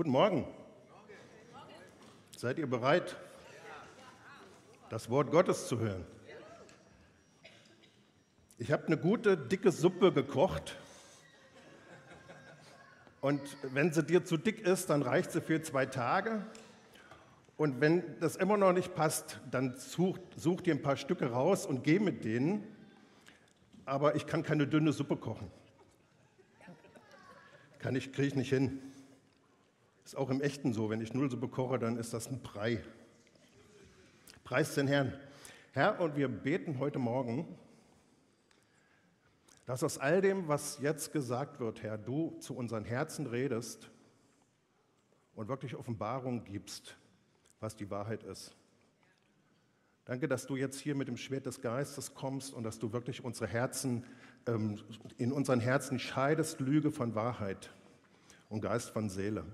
Guten Morgen. Seid ihr bereit, das Wort Gottes zu hören? Ich habe eine gute, dicke Suppe gekocht. Und wenn sie dir zu dick ist, dann reicht sie für zwei Tage. Und wenn das immer noch nicht passt, dann such, such dir ein paar Stücke raus und geh mit denen. Aber ich kann keine dünne Suppe kochen. Kann ich, kriege ich nicht hin. Ist auch im Echten so, wenn ich Nullsuppe koche, dann ist das ein Brei. Preis den Herrn. Herr, und wir beten heute Morgen, dass aus all dem, was jetzt gesagt wird, Herr, du zu unseren Herzen redest und wirklich Offenbarung gibst, was die Wahrheit ist. Danke, dass du jetzt hier mit dem Schwert des Geistes kommst und dass du wirklich unsere Herzen, ähm, in unseren Herzen scheidest Lüge von Wahrheit und Geist von Seele.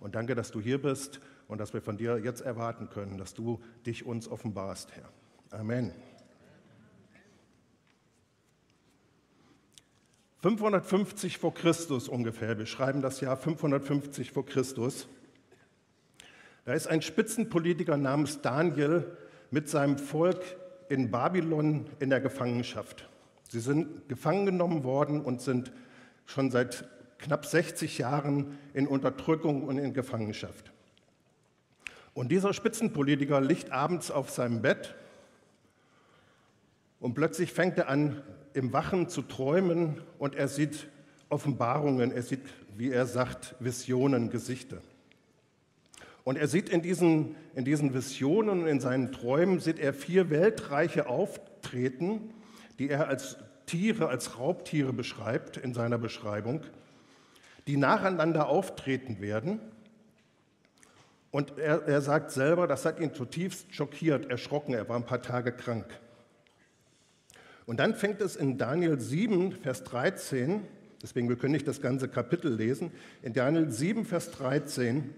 Und danke, dass du hier bist und dass wir von dir jetzt erwarten können, dass du dich uns offenbarst, Herr. Amen. 550 vor Christus ungefähr, wir schreiben das Jahr 550 vor Christus. Da ist ein Spitzenpolitiker namens Daniel mit seinem Volk in Babylon in der Gefangenschaft. Sie sind gefangen genommen worden und sind schon seit knapp 60 Jahren in Unterdrückung und in Gefangenschaft. Und dieser Spitzenpolitiker liegt abends auf seinem Bett und plötzlich fängt er an, im Wachen zu träumen und er sieht Offenbarungen, er sieht, wie er sagt, Visionen, Gesichter. Und er sieht in diesen, in diesen Visionen und in seinen Träumen, sieht er vier Weltreiche auftreten, die er als Tiere, als Raubtiere beschreibt in seiner Beschreibung die nacheinander auftreten werden. Und er, er sagt selber, das hat ihn zutiefst schockiert, erschrocken, er war ein paar Tage krank. Und dann fängt es in Daniel 7, Vers 13, deswegen wir können nicht das ganze Kapitel lesen, in Daniel 7, Vers 13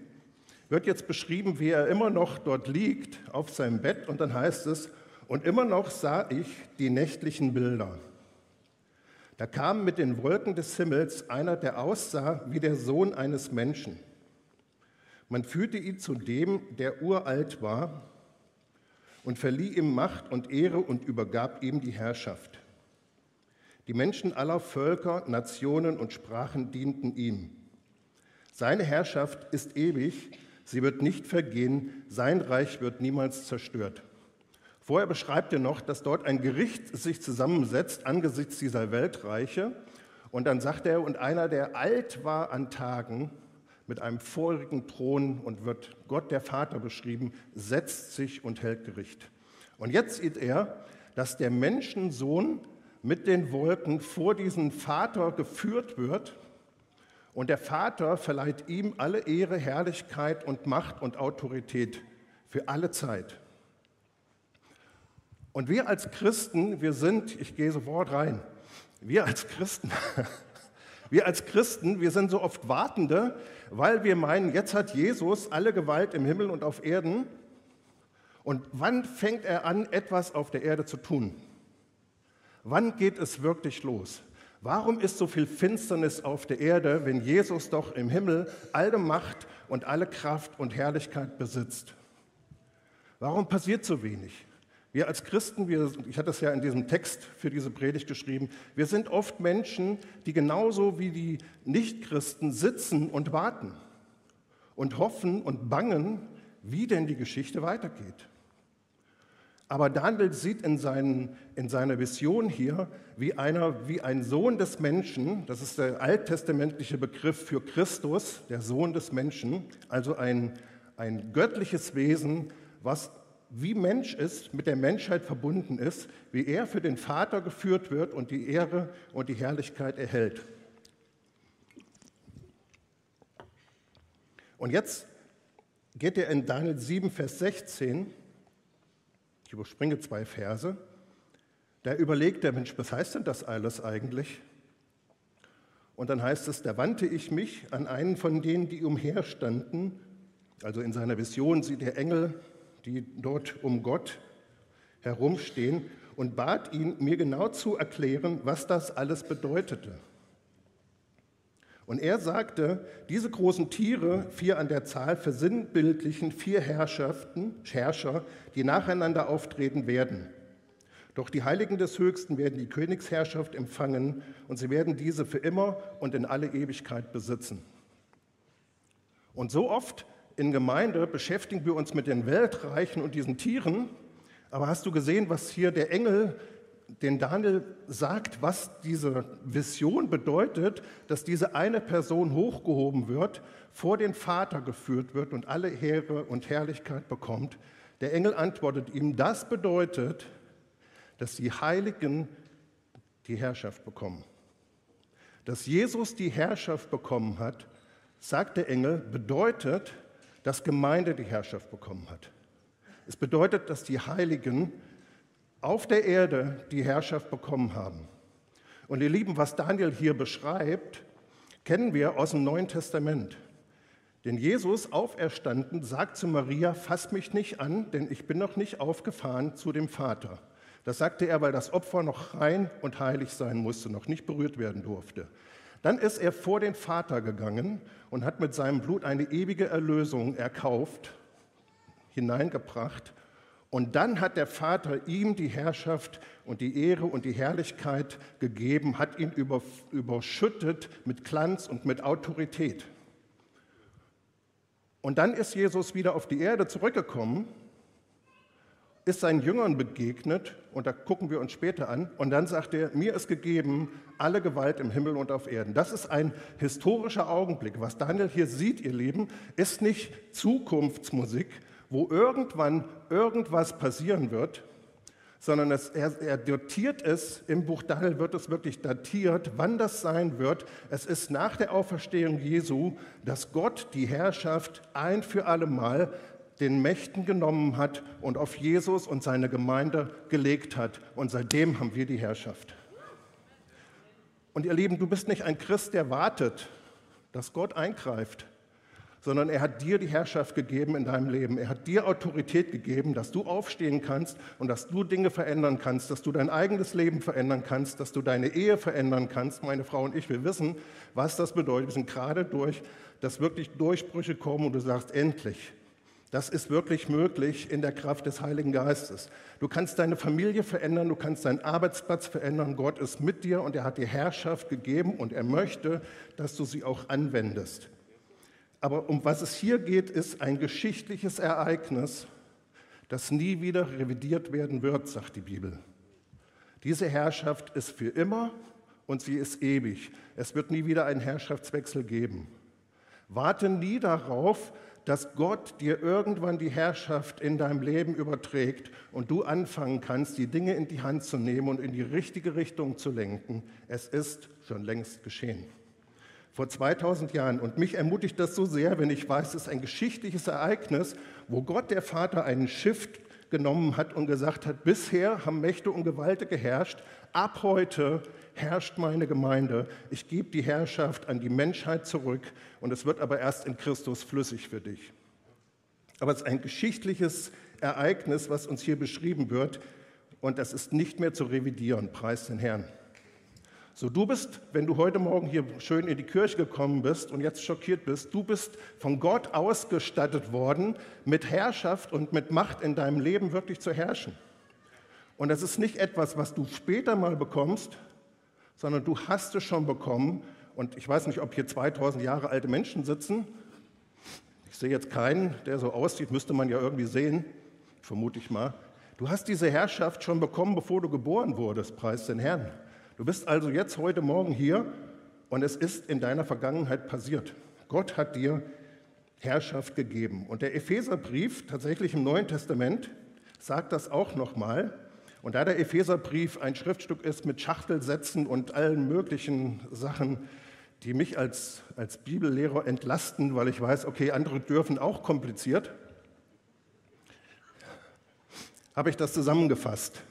wird jetzt beschrieben, wie er immer noch dort liegt auf seinem Bett und dann heißt es, und immer noch sah ich die nächtlichen Bilder. Da kam mit den Wolken des Himmels einer, der aussah wie der Sohn eines Menschen. Man führte ihn zu dem, der uralt war, und verlieh ihm Macht und Ehre und übergab ihm die Herrschaft. Die Menschen aller Völker, Nationen und Sprachen dienten ihm. Seine Herrschaft ist ewig, sie wird nicht vergehen, sein Reich wird niemals zerstört. Vorher beschreibt er noch, dass dort ein Gericht sich zusammensetzt angesichts dieser Weltreiche. Und dann sagt er, und einer, der alt war an Tagen, mit einem vorigen Thron und wird Gott der Vater beschrieben, setzt sich und hält Gericht. Und jetzt sieht er, dass der Menschensohn mit den Wolken vor diesen Vater geführt wird und der Vater verleiht ihm alle Ehre, Herrlichkeit und Macht und Autorität für alle Zeit. Und wir als Christen, wir sind, ich gehe sofort rein, wir als Christen, wir als Christen, wir sind so oft Wartende, weil wir meinen, jetzt hat Jesus alle Gewalt im Himmel und auf Erden. Und wann fängt er an, etwas auf der Erde zu tun? Wann geht es wirklich los? Warum ist so viel Finsternis auf der Erde, wenn Jesus doch im Himmel alle Macht und alle Kraft und Herrlichkeit besitzt? Warum passiert so wenig? Wir als Christen, wir, ich hatte es ja in diesem Text für diese Predigt geschrieben, wir sind oft Menschen, die genauso wie die Nichtchristen sitzen und warten und hoffen und bangen, wie denn die Geschichte weitergeht. Aber Daniel sieht in, seinen, in seiner Vision hier, wie, einer, wie ein Sohn des Menschen, das ist der alttestamentliche Begriff für Christus, der Sohn des Menschen, also ein, ein göttliches Wesen, was wie Mensch ist, mit der Menschheit verbunden ist, wie er für den Vater geführt wird und die Ehre und die Herrlichkeit erhält. Und jetzt geht er in Daniel 7, Vers 16, ich überspringe zwei Verse, da überlegt der Mensch, was heißt denn das alles eigentlich? Und dann heißt es, da wandte ich mich an einen von denen, die umherstanden, also in seiner Vision sieht er Engel die dort um Gott herumstehen, und bat ihn, mir genau zu erklären, was das alles bedeutete. Und er sagte, diese großen Tiere, vier an der Zahl, versinnbildlichen vier Herrschaften, Herrscher, die nacheinander auftreten werden. Doch die Heiligen des Höchsten werden die Königsherrschaft empfangen und sie werden diese für immer und in alle Ewigkeit besitzen. Und so oft in Gemeinde beschäftigen wir uns mit den Weltreichen und diesen Tieren, aber hast du gesehen, was hier der Engel, den Daniel sagt, was diese Vision bedeutet, dass diese eine Person hochgehoben wird, vor den Vater geführt wird und alle Ehre und Herrlichkeit bekommt? Der Engel antwortet ihm, das bedeutet, dass die Heiligen die Herrschaft bekommen. Dass Jesus die Herrschaft bekommen hat, sagt der Engel, bedeutet, dass Gemeinde die Herrschaft bekommen hat. Es bedeutet, dass die Heiligen auf der Erde die Herrschaft bekommen haben. Und ihr Lieben, was Daniel hier beschreibt, kennen wir aus dem Neuen Testament. Denn Jesus, auferstanden, sagt zu Maria, fass mich nicht an, denn ich bin noch nicht aufgefahren zu dem Vater. Das sagte er, weil das Opfer noch rein und heilig sein musste, noch nicht berührt werden durfte. Dann ist er vor den Vater gegangen und hat mit seinem Blut eine ewige Erlösung erkauft, hineingebracht. Und dann hat der Vater ihm die Herrschaft und die Ehre und die Herrlichkeit gegeben, hat ihn überschüttet mit Glanz und mit Autorität. Und dann ist Jesus wieder auf die Erde zurückgekommen ist seinen Jüngern begegnet, und da gucken wir uns später an, und dann sagt er, mir ist gegeben alle Gewalt im Himmel und auf Erden. Das ist ein historischer Augenblick. Was Daniel hier sieht, ihr Lieben, ist nicht Zukunftsmusik, wo irgendwann irgendwas passieren wird, sondern es, er, er datiert es, im Buch Daniel wird es wirklich datiert, wann das sein wird. Es ist nach der Auferstehung Jesu, dass Gott die Herrschaft ein für alle Mal den Mächten genommen hat und auf Jesus und seine Gemeinde gelegt hat. Und seitdem haben wir die Herrschaft. Und ihr Lieben, du bist nicht ein Christ, der wartet, dass Gott eingreift, sondern er hat dir die Herrschaft gegeben in deinem Leben. Er hat dir Autorität gegeben, dass du aufstehen kannst und dass du Dinge verändern kannst, dass du dein eigenes Leben verändern kannst, dass du deine Ehe verändern kannst. Meine Frau und ich, wir wissen, was das bedeutet. Wir sind gerade durch, dass wirklich Durchbrüche kommen und du sagst, endlich, das ist wirklich möglich in der Kraft des Heiligen Geistes. Du kannst deine Familie verändern, du kannst deinen Arbeitsplatz verändern. Gott ist mit dir und er hat dir Herrschaft gegeben und er möchte, dass du sie auch anwendest. Aber um was es hier geht, ist ein geschichtliches Ereignis, das nie wieder revidiert werden wird, sagt die Bibel. Diese Herrschaft ist für immer und sie ist ewig. Es wird nie wieder einen Herrschaftswechsel geben. Warte nie darauf, dass Gott dir irgendwann die Herrschaft in deinem Leben überträgt und du anfangen kannst, die Dinge in die Hand zu nehmen und in die richtige Richtung zu lenken. Es ist schon längst geschehen. Vor 2000 Jahren. Und mich ermutigt das so sehr, wenn ich weiß, es ist ein geschichtliches Ereignis, wo Gott der Vater einen Shift genommen hat und gesagt hat, bisher haben Mächte und Gewalten geherrscht, ab heute herrscht meine Gemeinde. Ich gebe die Herrschaft an die Menschheit zurück und es wird aber erst in Christus flüssig für dich. Aber es ist ein geschichtliches Ereignis, was uns hier beschrieben wird und das ist nicht mehr zu revidieren, preis den Herrn. So, du bist, wenn du heute Morgen hier schön in die Kirche gekommen bist und jetzt schockiert bist, du bist von Gott ausgestattet worden, mit Herrschaft und mit Macht in deinem Leben wirklich zu herrschen. Und das ist nicht etwas, was du später mal bekommst, sondern du hast es schon bekommen. Und ich weiß nicht, ob hier 2000 Jahre alte Menschen sitzen. Ich sehe jetzt keinen, der so aussieht, müsste man ja irgendwie sehen, vermute ich mal. Du hast diese Herrschaft schon bekommen, bevor du geboren wurdest, preis den Herrn. Du bist also jetzt heute Morgen hier und es ist in deiner Vergangenheit passiert. Gott hat dir Herrschaft gegeben. Und der Epheserbrief, tatsächlich im Neuen Testament, sagt das auch nochmal. Und da der Epheserbrief ein Schriftstück ist mit Schachtelsätzen und allen möglichen Sachen, die mich als, als Bibellehrer entlasten, weil ich weiß, okay, andere dürfen auch kompliziert, habe ich das zusammengefasst,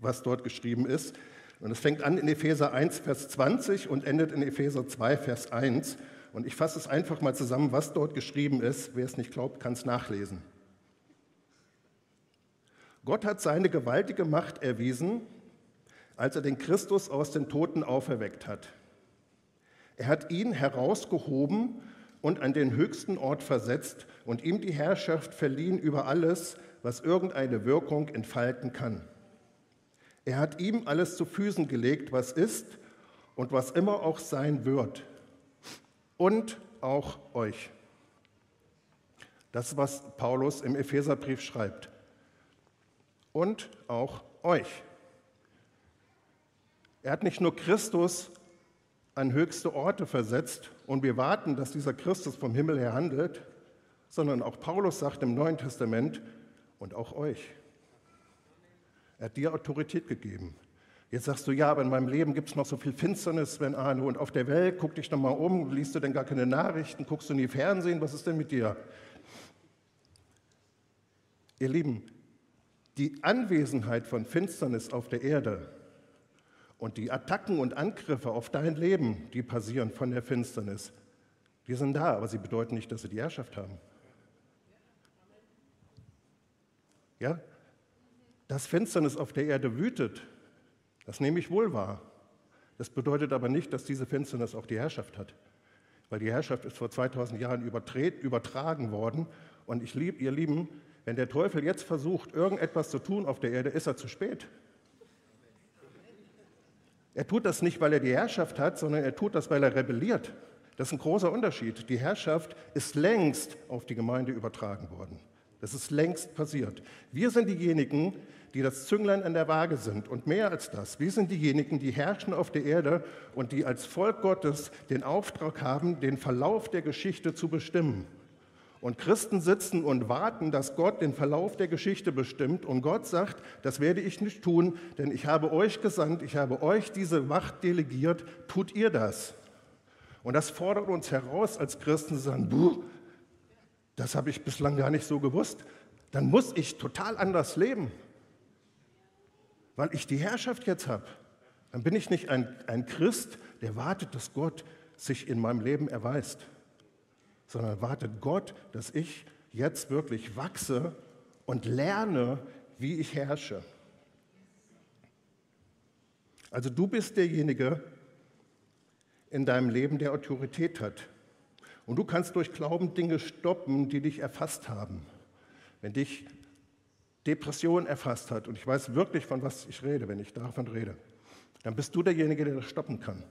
was dort geschrieben ist. Und es fängt an in Epheser 1, Vers 20 und endet in Epheser 2, Vers 1. Und ich fasse es einfach mal zusammen, was dort geschrieben ist. Wer es nicht glaubt, kann es nachlesen. Gott hat seine gewaltige Macht erwiesen, als er den Christus aus den Toten auferweckt hat. Er hat ihn herausgehoben und an den höchsten Ort versetzt und ihm die Herrschaft verliehen über alles, was irgendeine Wirkung entfalten kann. Er hat ihm alles zu Füßen gelegt, was ist und was immer auch sein wird. Und auch euch. Das, was Paulus im Epheserbrief schreibt. Und auch euch. Er hat nicht nur Christus an höchste Orte versetzt und wir warten, dass dieser Christus vom Himmel her handelt, sondern auch Paulus sagt im Neuen Testament und auch euch. Er hat dir Autorität gegeben. Jetzt sagst du, ja, aber in meinem Leben gibt es noch so viel Finsternis, Sven Arno, und auf der Welt, guck dich doch mal um, liest du denn gar keine Nachrichten, guckst du nie Fernsehen, was ist denn mit dir? Ihr Lieben, die Anwesenheit von Finsternis auf der Erde und die Attacken und Angriffe auf dein Leben, die passieren von der Finsternis, die sind da, aber sie bedeuten nicht, dass sie die Herrschaft haben. Ja? Dass Finsternis auf der Erde wütet, das nehme ich wohl wahr. Das bedeutet aber nicht, dass diese Finsternis auch die Herrschaft hat. Weil die Herrschaft ist vor 2000 Jahren übertragen worden. Und ich lieb, ihr Lieben, wenn der Teufel jetzt versucht, irgendetwas zu tun auf der Erde, ist er zu spät. Er tut das nicht, weil er die Herrschaft hat, sondern er tut das, weil er rebelliert. Das ist ein großer Unterschied. Die Herrschaft ist längst auf die Gemeinde übertragen worden. Das ist längst passiert. Wir sind diejenigen, die das Zünglein an der Waage sind. Und mehr als das, wir sind diejenigen, die herrschen auf der Erde und die als Volk Gottes den Auftrag haben, den Verlauf der Geschichte zu bestimmen. Und Christen sitzen und warten, dass Gott den Verlauf der Geschichte bestimmt. Und Gott sagt, das werde ich nicht tun, denn ich habe euch gesandt, ich habe euch diese Macht delegiert, tut ihr das. Und das fordert uns heraus als Christen zu sagen, Buh, das habe ich bislang gar nicht so gewusst. Dann muss ich total anders leben, weil ich die Herrschaft jetzt habe. Dann bin ich nicht ein, ein Christ, der wartet, dass Gott sich in meinem Leben erweist sondern wartet Gott, dass ich jetzt wirklich wachse und lerne, wie ich herrsche. Also du bist derjenige in deinem Leben, der Autorität hat. Und du kannst durch Glauben Dinge stoppen, die dich erfasst haben. Wenn dich Depression erfasst hat, und ich weiß wirklich, von was ich rede, wenn ich davon rede, dann bist du derjenige, der das stoppen kann.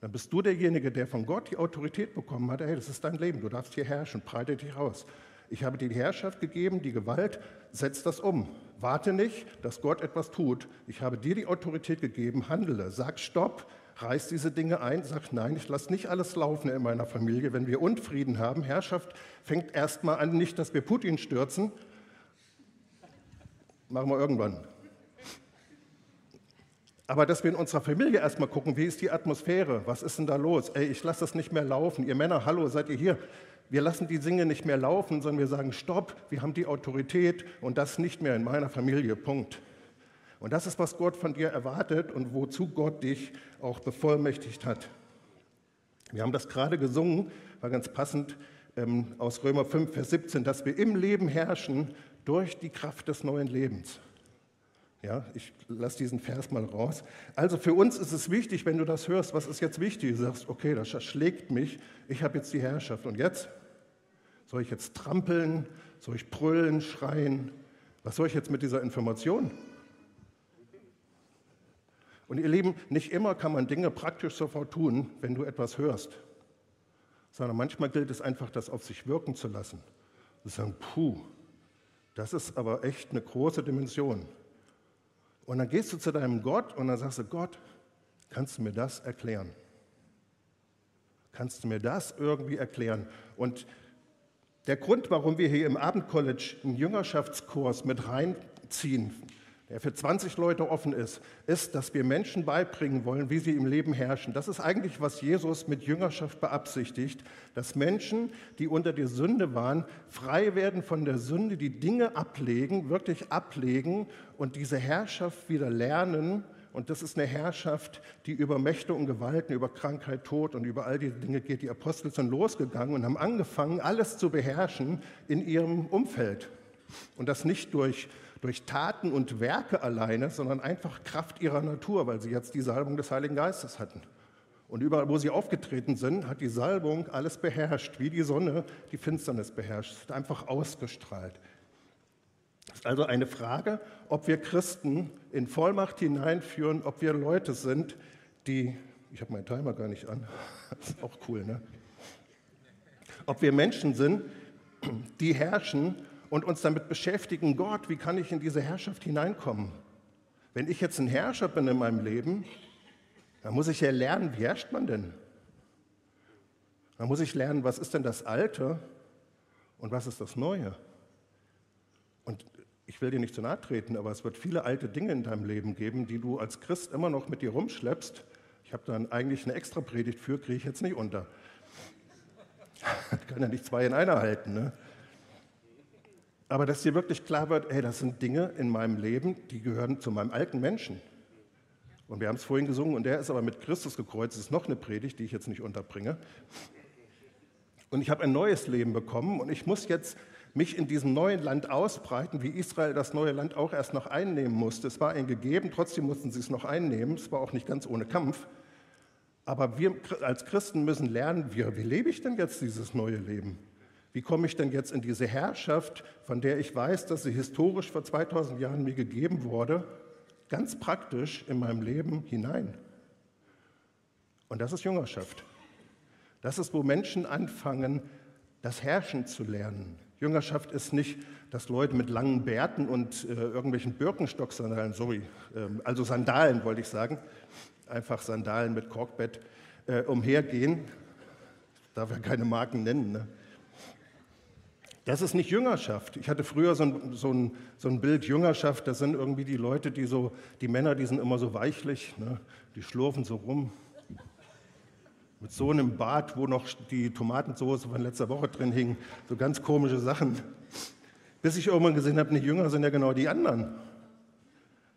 Dann bist du derjenige, der von Gott die Autorität bekommen hat, hey, das ist dein Leben, du darfst hier herrschen, breite dich aus. Ich habe dir die Herrschaft gegeben, die Gewalt, setz das um. Warte nicht, dass Gott etwas tut. Ich habe dir die Autorität gegeben, handle. Sag Stopp, reiß diese Dinge ein, sag nein, ich lasse nicht alles laufen in meiner Familie. Wenn wir Unfrieden haben, Herrschaft fängt erstmal an, nicht, dass wir Putin stürzen. Machen wir irgendwann. Aber dass wir in unserer Familie erstmal gucken, wie ist die Atmosphäre, was ist denn da los? Ey, ich lasse das nicht mehr laufen. Ihr Männer, hallo, seid ihr hier? Wir lassen die Dinge nicht mehr laufen, sondern wir sagen, stopp, wir haben die Autorität und das nicht mehr in meiner Familie, Punkt. Und das ist, was Gott von dir erwartet und wozu Gott dich auch bevollmächtigt hat. Wir haben das gerade gesungen, war ganz passend ähm, aus Römer 5, Vers 17, dass wir im Leben herrschen durch die Kraft des neuen Lebens. Ja, ich lasse diesen Vers mal raus. Also für uns ist es wichtig, wenn du das hörst, was ist jetzt wichtig? Du sagst, okay, das schlägt mich, ich habe jetzt die Herrschaft. Und jetzt? Soll ich jetzt trampeln? Soll ich brüllen, schreien? Was soll ich jetzt mit dieser Information? Und ihr Lieben, nicht immer kann man Dinge praktisch sofort tun, wenn du etwas hörst, sondern manchmal gilt es einfach, das auf sich wirken zu lassen. Und sagen, puh, das ist aber echt eine große Dimension. Und dann gehst du zu deinem Gott und dann sagst du, Gott, kannst du mir das erklären? Kannst du mir das irgendwie erklären? Und der Grund, warum wir hier im Abendcollege einen Jüngerschaftskurs mit reinziehen, der für 20 Leute offen ist, ist, dass wir Menschen beibringen wollen, wie sie im Leben herrschen. Das ist eigentlich, was Jesus mit Jüngerschaft beabsichtigt, dass Menschen, die unter der Sünde waren, frei werden von der Sünde, die Dinge ablegen, wirklich ablegen und diese Herrschaft wieder lernen. Und das ist eine Herrschaft, die über Mächte und Gewalten, über Krankheit, Tod und über all diese Dinge geht. Die Apostel sind losgegangen und haben angefangen, alles zu beherrschen in ihrem Umfeld. Und das nicht durch durch Taten und Werke alleine, sondern einfach Kraft ihrer Natur, weil sie jetzt die Salbung des Heiligen Geistes hatten. Und überall, wo sie aufgetreten sind, hat die Salbung alles beherrscht, wie die Sonne die Finsternis beherrscht. Es hat einfach ausgestrahlt. Es ist also eine Frage, ob wir Christen in Vollmacht hineinführen, ob wir Leute sind, die, ich habe meinen Timer gar nicht an, das ist auch cool, ne? Ob wir Menschen sind, die herrschen und uns damit beschäftigen, Gott, wie kann ich in diese Herrschaft hineinkommen? Wenn ich jetzt ein Herrscher bin in meinem Leben, dann muss ich ja lernen, wie herrscht man denn? Dann muss ich lernen, was ist denn das Alte und was ist das Neue? Und ich will dir nicht zu nahe treten, aber es wird viele alte Dinge in deinem Leben geben, die du als Christ immer noch mit dir rumschleppst. Ich habe dann eigentlich eine extra Predigt für, kriege ich jetzt nicht unter. Ich kann ja nicht zwei in einer halten. Ne? Aber dass dir wirklich klar wird, hey, das sind Dinge in meinem Leben, die gehören zu meinem alten Menschen. Und wir haben es vorhin gesungen, und der ist aber mit Christus gekreuzt. Das ist noch eine Predigt, die ich jetzt nicht unterbringe. Und ich habe ein neues Leben bekommen und ich muss jetzt mich in diesem neuen Land ausbreiten, wie Israel das neue Land auch erst noch einnehmen musste. Es war ihnen gegeben, trotzdem mussten sie es noch einnehmen. Es war auch nicht ganz ohne Kampf. Aber wir als Christen müssen lernen, wie, wie lebe ich denn jetzt dieses neue Leben? Wie komme ich denn jetzt in diese Herrschaft, von der ich weiß, dass sie historisch vor 2000 Jahren mir gegeben wurde, ganz praktisch in meinem Leben hinein? Und das ist Jüngerschaft. Das ist, wo Menschen anfangen, das Herrschen zu lernen. Jüngerschaft ist nicht, dass Leute mit langen Bärten und äh, irgendwelchen Birkenstock-Sandalen, sorry, äh, also Sandalen wollte ich sagen, einfach Sandalen mit Korkbett äh, umhergehen. Ich darf ja keine Marken nennen. Ne? Das ist nicht Jüngerschaft. Ich hatte früher so ein, so, ein, so ein, Bild Jüngerschaft, das sind irgendwie die Leute, die so, die Männer, die sind immer so weichlich, ne? die schlurfen so rum. Mit so einem Bart, wo noch die Tomatensauce von letzter Woche drin hing, so ganz komische Sachen. Bis ich irgendwann gesehen habe, nicht Jünger sind ja genau die anderen.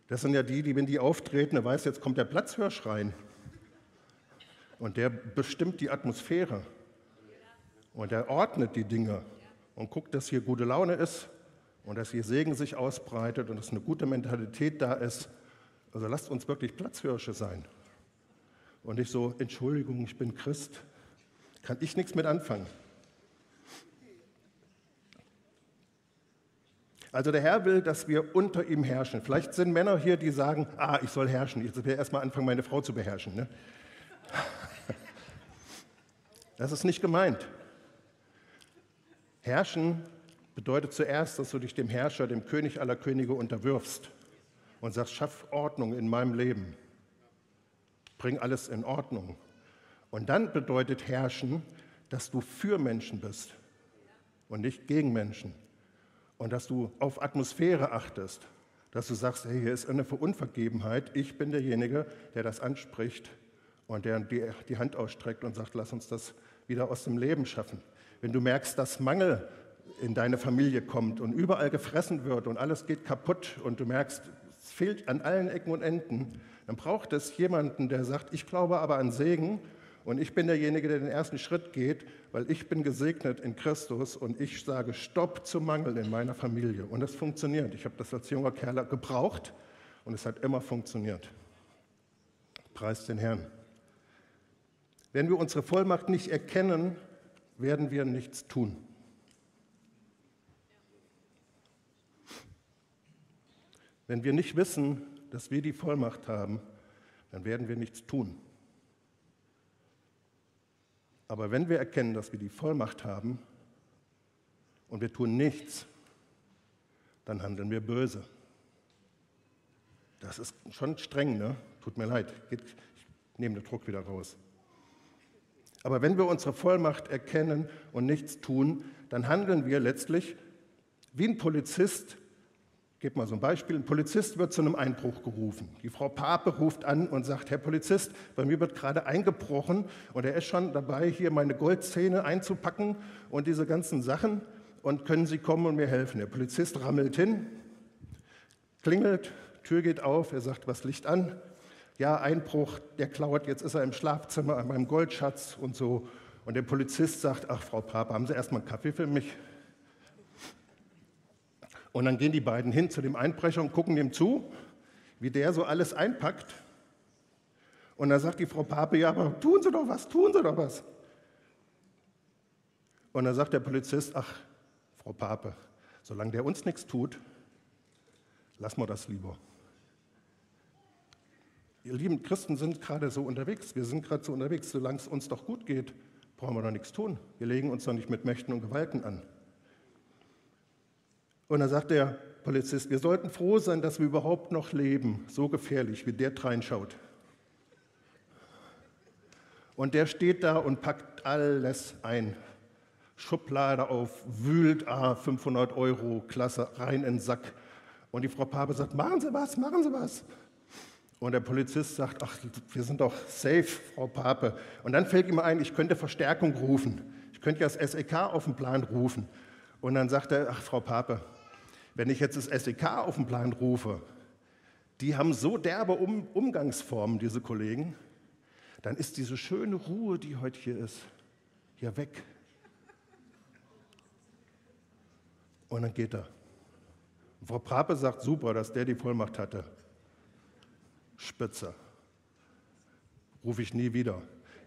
Das sind ja die, die, wenn die auftreten, er weiß, jetzt kommt der Platzhörschrein. Und der bestimmt die Atmosphäre. Und er ordnet die Dinge und guckt, dass hier gute Laune ist und dass hier Segen sich ausbreitet und dass eine gute Mentalität da ist. Also lasst uns wirklich Platzhirsche sein. Und nicht so, Entschuldigung, ich bin Christ. Kann ich nichts mit anfangen. Also der Herr will, dass wir unter ihm herrschen. Vielleicht sind Männer hier, die sagen, ah, ich soll herrschen. Ich will erstmal anfangen, meine Frau zu beherrschen. Ne? Das ist nicht gemeint. Herrschen bedeutet zuerst, dass du dich dem Herrscher, dem König aller Könige unterwirfst und sagst, schaff Ordnung in meinem Leben. Bring alles in Ordnung. Und dann bedeutet Herrschen, dass du für Menschen bist und nicht gegen Menschen. Und dass du auf Atmosphäre achtest. Dass du sagst, hey, hier ist eine Unvergebenheit. Ich bin derjenige, der das anspricht und der die, die Hand ausstreckt und sagt, lass uns das wieder aus dem Leben schaffen wenn du merkst, dass Mangel in deine Familie kommt und überall gefressen wird und alles geht kaputt und du merkst, es fehlt an allen Ecken und Enden, dann braucht es jemanden, der sagt, ich glaube aber an Segen und ich bin derjenige, der den ersten Schritt geht, weil ich bin gesegnet in Christus und ich sage Stopp zum Mangel in meiner Familie. Und das funktioniert. Ich habe das als junger Kerl gebraucht und es hat immer funktioniert. Preis den Herrn. Wenn wir unsere Vollmacht nicht erkennen, werden wir nichts tun. Wenn wir nicht wissen, dass wir die Vollmacht haben, dann werden wir nichts tun. Aber wenn wir erkennen, dass wir die Vollmacht haben und wir tun nichts, dann handeln wir böse. Das ist schon streng, ne? Tut mir leid. ich nehme den Druck wieder raus. Aber wenn wir unsere Vollmacht erkennen und nichts tun, dann handeln wir letztlich wie ein Polizist. Ich gebe mal so ein Beispiel. Ein Polizist wird zu einem Einbruch gerufen. Die Frau Pape ruft an und sagt, Herr Polizist, bei mir wird gerade eingebrochen und er ist schon dabei, hier meine Goldzähne einzupacken und diese ganzen Sachen. Und können Sie kommen und mir helfen? Der Polizist rammelt hin, klingelt, Tür geht auf, er sagt, was Licht an? Ja, Einbruch, der klaut, jetzt ist er im Schlafzimmer an meinem Goldschatz und so. Und der Polizist sagt, ach Frau Papa, haben Sie erstmal einen Kaffee für mich? Und dann gehen die beiden hin zu dem Einbrecher und gucken dem zu, wie der so alles einpackt. Und dann sagt die Frau Pape, ja, aber tun Sie doch was, tun Sie doch was. Und dann sagt der Polizist, ach, Frau Pape, solange der uns nichts tut, lassen wir das lieber. Ihr lieben Christen sind gerade so unterwegs, wir sind gerade so unterwegs, solange es uns doch gut geht, brauchen wir doch nichts tun. Wir legen uns doch nicht mit Mächten und Gewalten an. Und dann sagt der Polizist, wir sollten froh sein, dass wir überhaupt noch leben, so gefährlich, wie der reinschaut. Und der steht da und packt alles ein. Schublade auf, wühlt, ah, 500 Euro, klasse, rein in den Sack. Und die Frau Pape sagt, machen Sie was, machen Sie was. Und der Polizist sagt, ach, wir sind doch safe, Frau Pape. Und dann fällt ihm ein, ich könnte Verstärkung rufen. Ich könnte ja das SEK auf den Plan rufen. Und dann sagt er, ach, Frau Pape, wenn ich jetzt das SEK auf den Plan rufe, die haben so derbe um Umgangsformen, diese Kollegen, dann ist diese schöne Ruhe, die heute hier ist, hier weg. Und dann geht er. Und Frau Pape sagt, super, dass der die Vollmacht hatte. Spitze. Rufe ich nie wieder.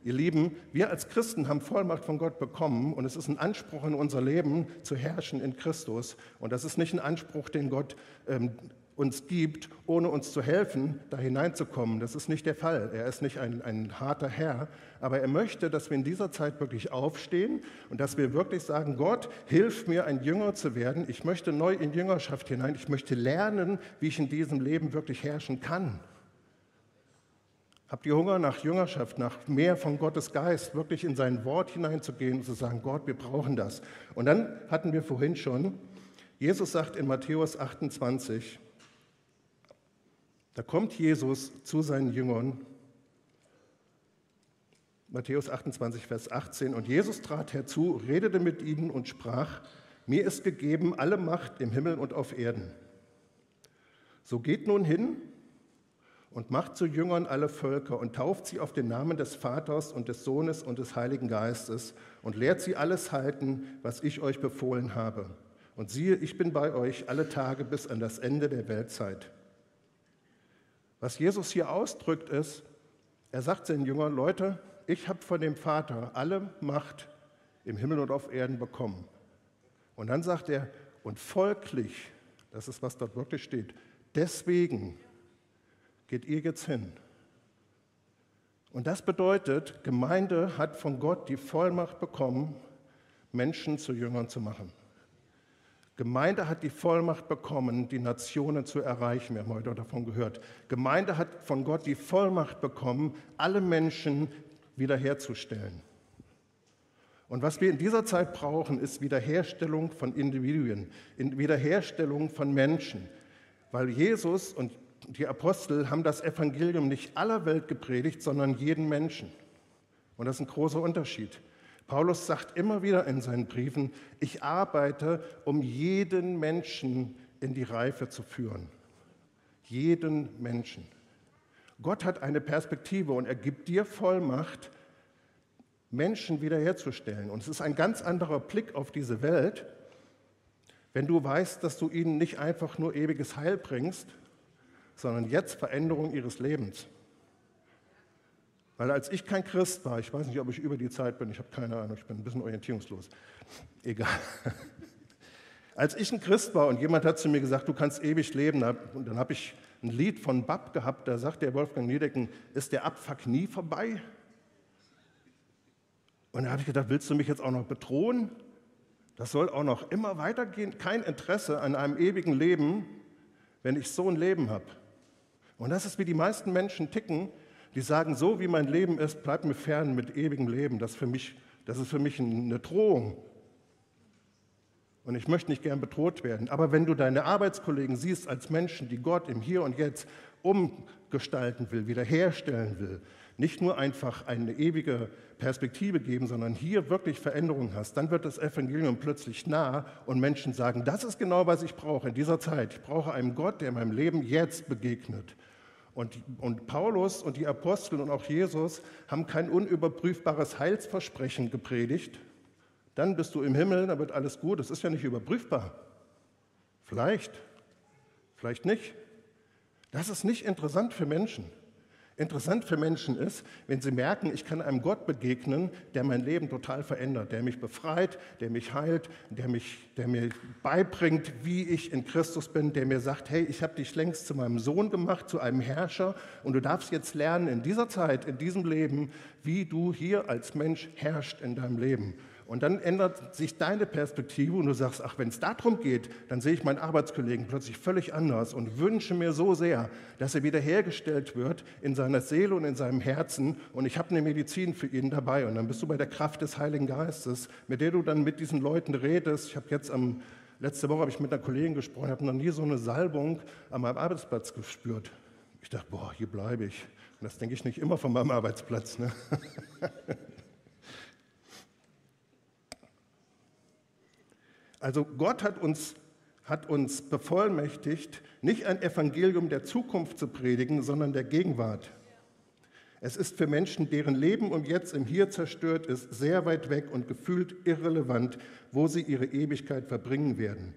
Ihr Lieben, wir als Christen haben Vollmacht von Gott bekommen und es ist ein Anspruch in unser Leben zu herrschen in Christus. Und das ist nicht ein Anspruch, den Gott ähm, uns gibt, ohne uns zu helfen, da hineinzukommen. Das ist nicht der Fall. Er ist nicht ein, ein harter Herr, aber er möchte, dass wir in dieser Zeit wirklich aufstehen und dass wir wirklich sagen, Gott, hilf mir, ein Jünger zu werden. Ich möchte neu in Jüngerschaft hinein. Ich möchte lernen, wie ich in diesem Leben wirklich herrschen kann. Habt ihr Hunger nach Jüngerschaft, nach mehr von Gottes Geist, wirklich in sein Wort hineinzugehen und zu sagen, Gott, wir brauchen das. Und dann hatten wir vorhin schon, Jesus sagt in Matthäus 28, da kommt Jesus zu seinen Jüngern, Matthäus 28, Vers 18, und Jesus trat herzu, redete mit ihnen und sprach, mir ist gegeben alle Macht im Himmel und auf Erden. So geht nun hin und macht zu Jüngern alle Völker und tauft sie auf den Namen des Vaters und des Sohnes und des Heiligen Geistes und lehrt sie alles halten, was ich euch befohlen habe. Und siehe, ich bin bei euch alle Tage bis an das Ende der Weltzeit. Was Jesus hier ausdrückt ist, er sagt seinen Jüngern, Leute, ich habe von dem Vater alle Macht im Himmel und auf Erden bekommen. Und dann sagt er, und folglich, das ist, was dort wirklich steht, deswegen geht ihr jetzt hin. Und das bedeutet, Gemeinde hat von Gott die Vollmacht bekommen, Menschen zu Jüngern zu machen. Gemeinde hat die Vollmacht bekommen, die Nationen zu erreichen. Wir haben heute davon gehört. Gemeinde hat von Gott die Vollmacht bekommen, alle Menschen wiederherzustellen. Und was wir in dieser Zeit brauchen, ist Wiederherstellung von Individuen, Wiederherstellung von Menschen. Weil Jesus und die Apostel haben das Evangelium nicht aller Welt gepredigt, sondern jeden Menschen. Und das ist ein großer Unterschied. Paulus sagt immer wieder in seinen Briefen, ich arbeite, um jeden Menschen in die Reife zu führen. Jeden Menschen. Gott hat eine Perspektive und er gibt dir Vollmacht, Menschen wiederherzustellen. Und es ist ein ganz anderer Blick auf diese Welt, wenn du weißt, dass du ihnen nicht einfach nur ewiges Heil bringst, sondern jetzt Veränderung ihres Lebens. Weil als ich kein Christ war, ich weiß nicht, ob ich über die Zeit bin, ich habe keine Ahnung, ich bin ein bisschen orientierungslos. Egal. Als ich ein Christ war und jemand hat zu mir gesagt, du kannst ewig leben, und dann habe ich ein Lied von Bab gehabt, da sagt der Wolfgang Niedecken, ist der Abfuck nie vorbei? Und da habe ich gedacht, willst du mich jetzt auch noch bedrohen? Das soll auch noch immer weitergehen. Kein Interesse an einem ewigen Leben, wenn ich so ein Leben habe. Und das ist, wie die meisten Menschen ticken, die sagen, so wie mein Leben ist, bleibt mir fern mit ewigem Leben. Das, für mich, das ist für mich eine Drohung. Und ich möchte nicht gern bedroht werden. Aber wenn du deine Arbeitskollegen siehst als Menschen, die Gott im Hier und Jetzt umgestalten will, wiederherstellen will, nicht nur einfach eine ewige Perspektive geben, sondern hier wirklich Veränderung hast, dann wird das Evangelium plötzlich nah und Menschen sagen, das ist genau, was ich brauche in dieser Zeit. Ich brauche einen Gott, der meinem Leben jetzt begegnet. Und, und Paulus und die Apostel und auch Jesus haben kein unüberprüfbares Heilsversprechen gepredigt. Dann bist du im Himmel, dann wird alles gut. Das ist ja nicht überprüfbar. Vielleicht, vielleicht nicht. Das ist nicht interessant für Menschen. Interessant für Menschen ist, wenn sie merken, ich kann einem Gott begegnen, der mein Leben total verändert, der mich befreit, der mich heilt, der, mich, der mir beibringt, wie ich in Christus bin, der mir sagt, hey, ich habe dich längst zu meinem Sohn gemacht, zu einem Herrscher und du darfst jetzt lernen in dieser Zeit, in diesem Leben, wie du hier als Mensch herrscht in deinem Leben. Und dann ändert sich deine Perspektive und du sagst, ach, wenn es darum geht, dann sehe ich meinen Arbeitskollegen plötzlich völlig anders und wünsche mir so sehr, dass er wiederhergestellt wird in seiner Seele und in seinem Herzen. Und ich habe eine Medizin für ihn dabei. Und dann bist du bei der Kraft des Heiligen Geistes, mit der du dann mit diesen Leuten redest. Ich habe jetzt am Letzte Woche habe ich mit einer Kollegin gesprochen, habe noch nie so eine Salbung an meinem Arbeitsplatz gespürt. Ich dachte, boah, hier bleibe ich. Und das denke ich nicht immer von meinem Arbeitsplatz. Ne? Also Gott hat uns, hat uns bevollmächtigt, nicht ein Evangelium der Zukunft zu predigen, sondern der Gegenwart. Es ist für Menschen, deren Leben um jetzt im Hier zerstört ist, sehr weit weg und gefühlt irrelevant, wo sie ihre Ewigkeit verbringen werden.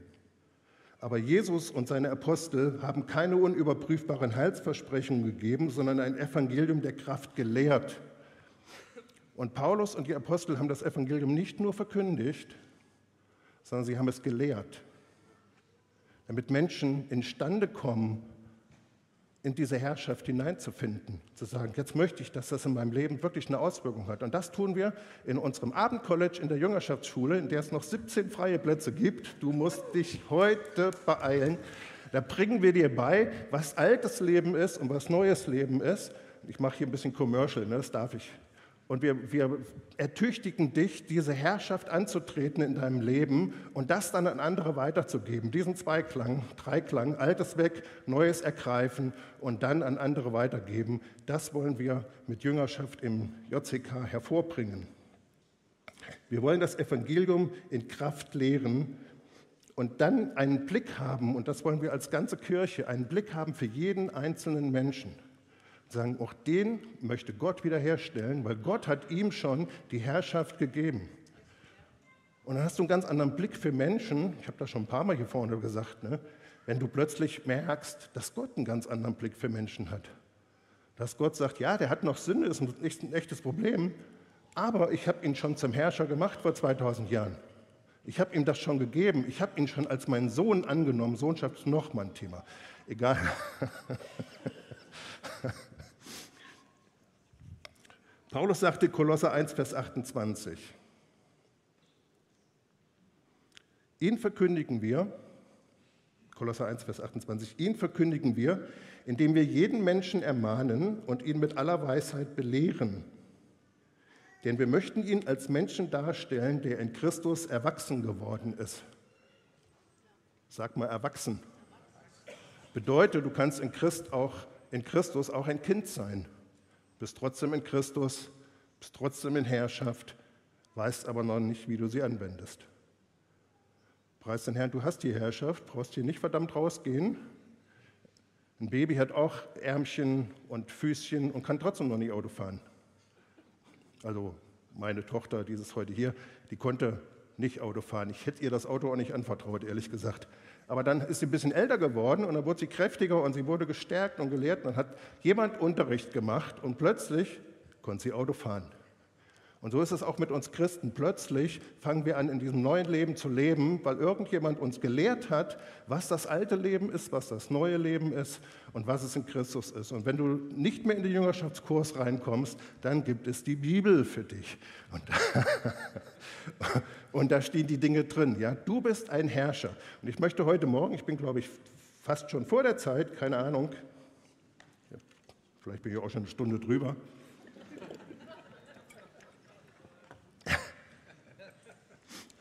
Aber Jesus und seine Apostel haben keine unüberprüfbaren Heilsversprechungen gegeben, sondern ein Evangelium der Kraft gelehrt. Und Paulus und die Apostel haben das Evangelium nicht nur verkündigt, sondern sie haben es gelehrt, damit Menschen imstande kommen, in diese Herrschaft hineinzufinden, zu sagen, jetzt möchte ich, dass das in meinem Leben wirklich eine Auswirkung hat. Und das tun wir in unserem Abendcollege in der Jüngerschaftsschule, in der es noch 17 freie Plätze gibt. Du musst dich heute beeilen. Da bringen wir dir bei, was altes Leben ist und was neues Leben ist. Ich mache hier ein bisschen Commercial, ne? das darf ich und wir, wir ertüchtigen dich, diese Herrschaft anzutreten in deinem Leben und das dann an andere weiterzugeben. Diesen Zweiklang, Dreiklang, Altes weg, Neues ergreifen und dann an andere weitergeben. Das wollen wir mit Jüngerschaft im JCK hervorbringen. Wir wollen das Evangelium in Kraft lehren und dann einen Blick haben, und das wollen wir als ganze Kirche, einen Blick haben für jeden einzelnen Menschen sagen, auch den möchte Gott wiederherstellen, weil Gott hat ihm schon die Herrschaft gegeben. Und dann hast du einen ganz anderen Blick für Menschen. Ich habe das schon ein paar Mal hier vorne gesagt, ne? wenn du plötzlich merkst, dass Gott einen ganz anderen Blick für Menschen hat. Dass Gott sagt, ja, der hat noch Sünde, ist ein echtes Problem, aber ich habe ihn schon zum Herrscher gemacht vor 2000 Jahren. Ich habe ihm das schon gegeben. Ich habe ihn schon als meinen Sohn angenommen. Sohnschaft ist noch mal ein Thema. Egal. Paulus sagte Kolosser 1, Vers 28. Ihn verkündigen wir, Kolosser 1, Vers 28, ihn verkündigen wir, indem wir jeden Menschen ermahnen und ihn mit aller Weisheit belehren. Denn wir möchten ihn als Menschen darstellen, der in Christus erwachsen geworden ist. Sag mal erwachsen. Bedeutet, du kannst in, Christ auch, in Christus auch ein Kind sein bist trotzdem in Christus, bist trotzdem in Herrschaft, weißt aber noch nicht, wie du sie anwendest. Preis den Herrn, du hast die Herrschaft, brauchst hier nicht verdammt rausgehen. Ein Baby hat auch Ärmchen und Füßchen und kann trotzdem noch nicht Auto fahren. Also meine Tochter, dieses heute hier, die konnte nicht Auto fahren. Ich hätte ihr das Auto auch nicht anvertraut, ehrlich gesagt. Aber dann ist sie ein bisschen älter geworden und dann wurde sie kräftiger und sie wurde gestärkt und gelehrt. Und dann hat jemand Unterricht gemacht und plötzlich konnte sie Auto fahren. Und so ist es auch mit uns Christen. Plötzlich fangen wir an, in diesem neuen Leben zu leben, weil irgendjemand uns gelehrt hat, was das alte Leben ist, was das neue Leben ist und was es in Christus ist. Und wenn du nicht mehr in den Jüngerschaftskurs reinkommst, dann gibt es die Bibel für dich. Und, und da stehen die Dinge drin. Ja, du bist ein Herrscher. Und ich möchte heute Morgen, ich bin glaube ich fast schon vor der Zeit, keine Ahnung, vielleicht bin ich auch schon eine Stunde drüber.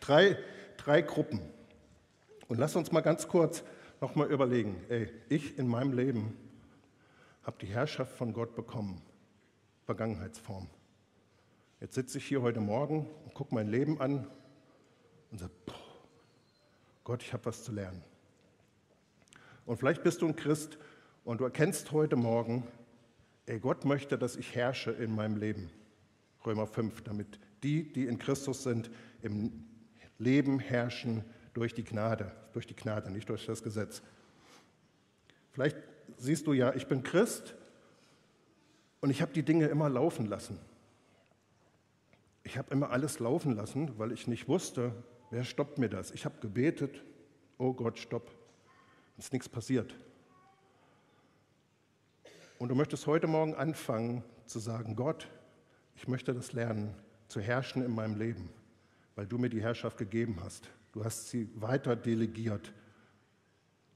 Drei, drei Gruppen. Und lass uns mal ganz kurz nochmal überlegen. Ey, ich in meinem Leben habe die Herrschaft von Gott bekommen. Vergangenheitsform. Jetzt sitze ich hier heute Morgen und gucke mein Leben an und sage, boah, Gott, ich habe was zu lernen. Und vielleicht bist du ein Christ und du erkennst heute Morgen, ey, Gott möchte, dass ich herrsche in meinem Leben. Römer 5, damit die, die in Christus sind, im Leben herrschen durch die Gnade, durch die Gnade, nicht durch das Gesetz. Vielleicht siehst du ja, ich bin Christ Und ich habe die Dinge immer laufen lassen. Ich habe immer alles laufen lassen, weil ich nicht wusste, wer stoppt mir das. Ich habe gebetet, oh Gott, stopp. Es ist nichts passiert. Und du möchtest heute Morgen anfangen zu sagen, Gott, ich möchte das lernen, zu herrschen in meinem Leben, weil du mir die Herrschaft gegeben hast. Du hast sie weiter delegiert.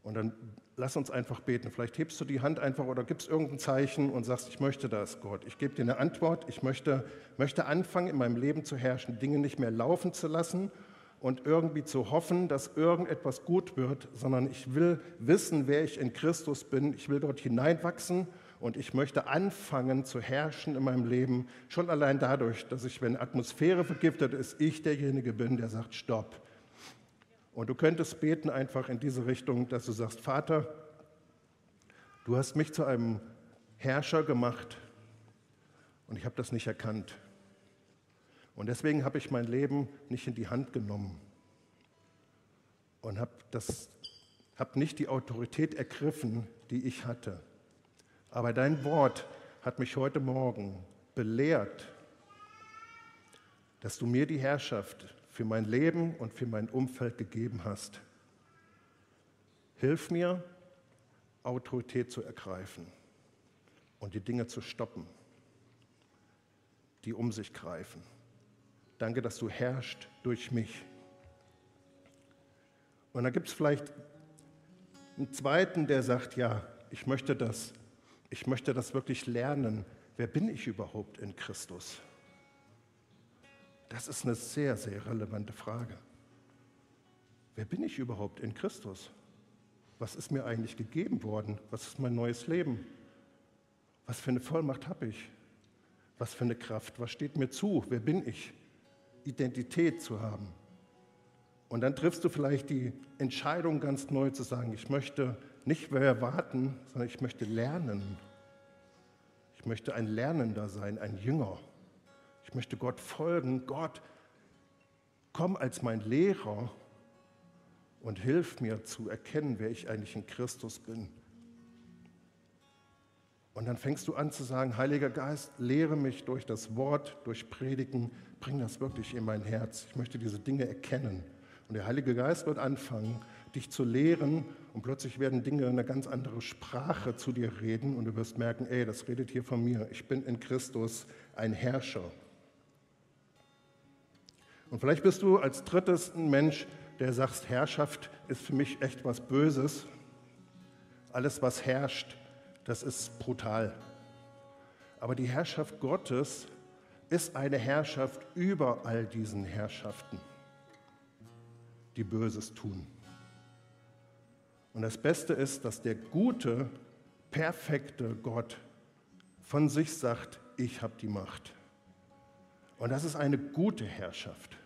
Und dann lass uns einfach beten. Vielleicht hebst du die Hand einfach oder gibst irgendein Zeichen und sagst, ich möchte das, Gott. Ich gebe dir eine Antwort. Ich möchte, möchte anfangen, in meinem Leben zu herrschen, Dinge nicht mehr laufen zu lassen und irgendwie zu hoffen, dass irgendetwas gut wird, sondern ich will wissen, wer ich in Christus bin. Ich will dort hineinwachsen und ich möchte anfangen zu herrschen in meinem Leben, schon allein dadurch, dass ich, wenn Atmosphäre vergiftet ist, ich derjenige bin, der sagt, stopp. Und du könntest beten einfach in diese Richtung, dass du sagst, Vater, du hast mich zu einem Herrscher gemacht und ich habe das nicht erkannt. Und deswegen habe ich mein Leben nicht in die Hand genommen und habe hab nicht die Autorität ergriffen, die ich hatte. Aber dein Wort hat mich heute Morgen belehrt, dass du mir die Herrschaft für mein Leben und für mein Umfeld gegeben hast. Hilf mir, Autorität zu ergreifen und die Dinge zu stoppen, die um sich greifen. Danke, dass du herrschst durch mich. Und dann gibt es vielleicht einen zweiten, der sagt, ja, ich möchte das ich möchte das wirklich lernen. Wer bin ich überhaupt in Christus? Das ist eine sehr, sehr relevante Frage. Wer bin ich überhaupt in Christus? Was ist mir eigentlich gegeben worden? Was ist mein neues Leben? Was für eine Vollmacht habe ich? Was für eine Kraft? Was steht mir zu? Wer bin ich? Identität zu haben. Und dann triffst du vielleicht die Entscheidung ganz neu zu sagen, ich möchte nicht mehr warten, sondern ich möchte lernen. Ich möchte ein Lernender sein, ein Jünger. Ich möchte Gott folgen. Gott, komm als mein Lehrer und hilf mir zu erkennen, wer ich eigentlich in Christus bin. Und dann fängst du an zu sagen, Heiliger Geist, lehre mich durch das Wort, durch Predigen, bring das wirklich in mein Herz. Ich möchte diese Dinge erkennen. Und der Heilige Geist wird anfangen, dich zu lehren und plötzlich werden Dinge eine ganz andere Sprache zu dir reden und du wirst merken, ey, das redet hier von mir. Ich bin in Christus ein Herrscher. Und vielleicht bist du als drittes ein Mensch, der sagt, Herrschaft ist für mich echt was Böses. Alles, was herrscht, das ist brutal. Aber die Herrschaft Gottes ist eine Herrschaft über all diesen Herrschaften, die Böses tun. Und das Beste ist, dass der gute, perfekte Gott von sich sagt, ich habe die Macht. Und das ist eine gute Herrschaft.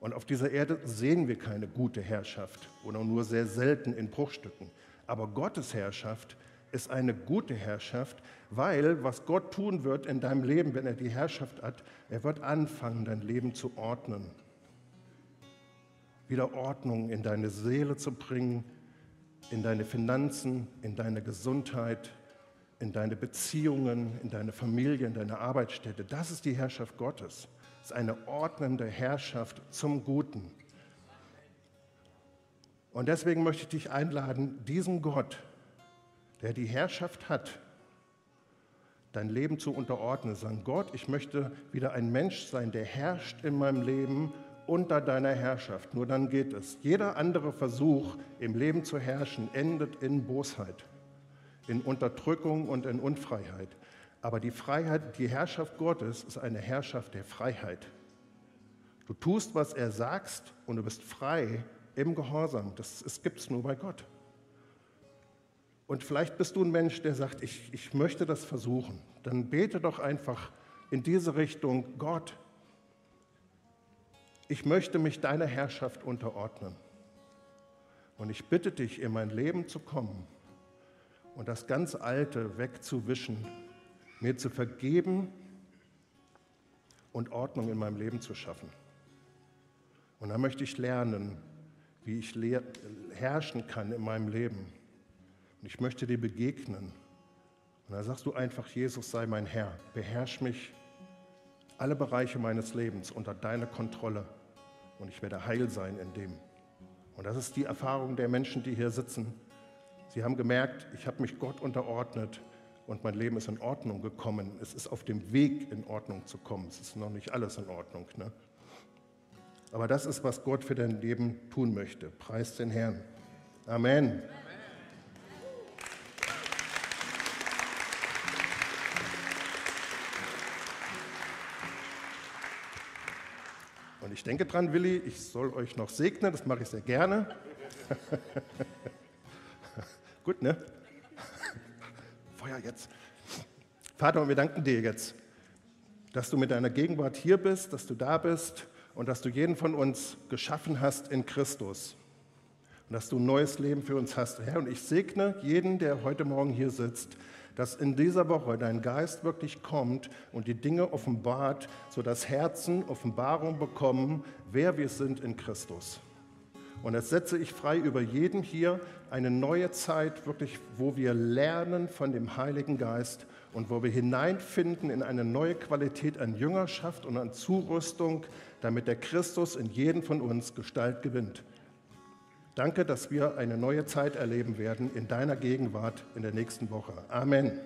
Und auf dieser Erde sehen wir keine gute Herrschaft oder nur sehr selten in Bruchstücken. Aber Gottes Herrschaft ist eine gute Herrschaft, weil was Gott tun wird in deinem Leben, wenn er die Herrschaft hat, er wird anfangen, dein Leben zu ordnen. Wieder Ordnung in deine Seele zu bringen, in deine Finanzen, in deine Gesundheit, in deine Beziehungen, in deine Familie, in deine Arbeitsstätte. Das ist die Herrschaft Gottes. Es ist eine ordnende Herrschaft zum Guten. Und deswegen möchte ich dich einladen, diesem Gott, der die Herrschaft hat, dein Leben zu unterordnen. Sagen, Gott, ich möchte wieder ein Mensch sein, der herrscht in meinem Leben unter deiner Herrschaft. Nur dann geht es. Jeder andere Versuch, im Leben zu herrschen, endet in Bosheit, in Unterdrückung und in Unfreiheit. Aber die Freiheit, die Herrschaft Gottes ist eine Herrschaft der Freiheit. Du tust, was er sagt und du bist frei im Gehorsam. Das, das gibt es nur bei Gott. Und vielleicht bist du ein Mensch, der sagt, ich, ich möchte das versuchen. Dann bete doch einfach in diese Richtung, Gott, ich möchte mich deiner Herrschaft unterordnen. Und ich bitte dich, in mein Leben zu kommen und das ganz Alte wegzuwischen, mir zu vergeben und Ordnung in meinem Leben zu schaffen. Und dann möchte ich lernen, wie ich herrschen kann in meinem Leben. Und ich möchte dir begegnen Und dann sagst du einfach, Jesus sei mein Herr, beherrsch mich, alle Bereiche meines Lebens unter deine Kontrolle und ich werde heil sein in dem. Und das ist die Erfahrung der Menschen, die hier sitzen. Sie haben gemerkt, ich habe mich Gott unterordnet und mein Leben ist in Ordnung gekommen. Es ist auf dem Weg, in Ordnung zu kommen. Es ist noch nicht alles in Ordnung. Ne? Aber das ist, was Gott für dein Leben tun möchte. Preis den Herrn. Amen. Ich denke dran, Willi, ich soll euch noch segnen, das mache ich sehr gerne. Gut, ne? Feuer jetzt. Vater, wir danken dir jetzt, dass du mit deiner Gegenwart hier bist, dass du da bist und dass du jeden von uns geschaffen hast in Christus und dass du ein neues Leben für uns hast. Herr, und ich segne jeden, der heute Morgen hier sitzt, dass in dieser Woche dein Geist wirklich kommt und die Dinge offenbart, sodass Herzen Offenbarung bekommen, wer wir sind in Christus. Und jetzt setze ich frei über jeden hier eine neue Zeit, wirklich, wo wir lernen von dem Heiligen Geist und wo wir hineinfinden in eine neue Qualität an Jüngerschaft und an Zurüstung, damit der Christus in jedem von uns Gestalt gewinnt. Danke, dass wir eine neue Zeit erleben werden in deiner Gegenwart in der nächsten Woche. Amen.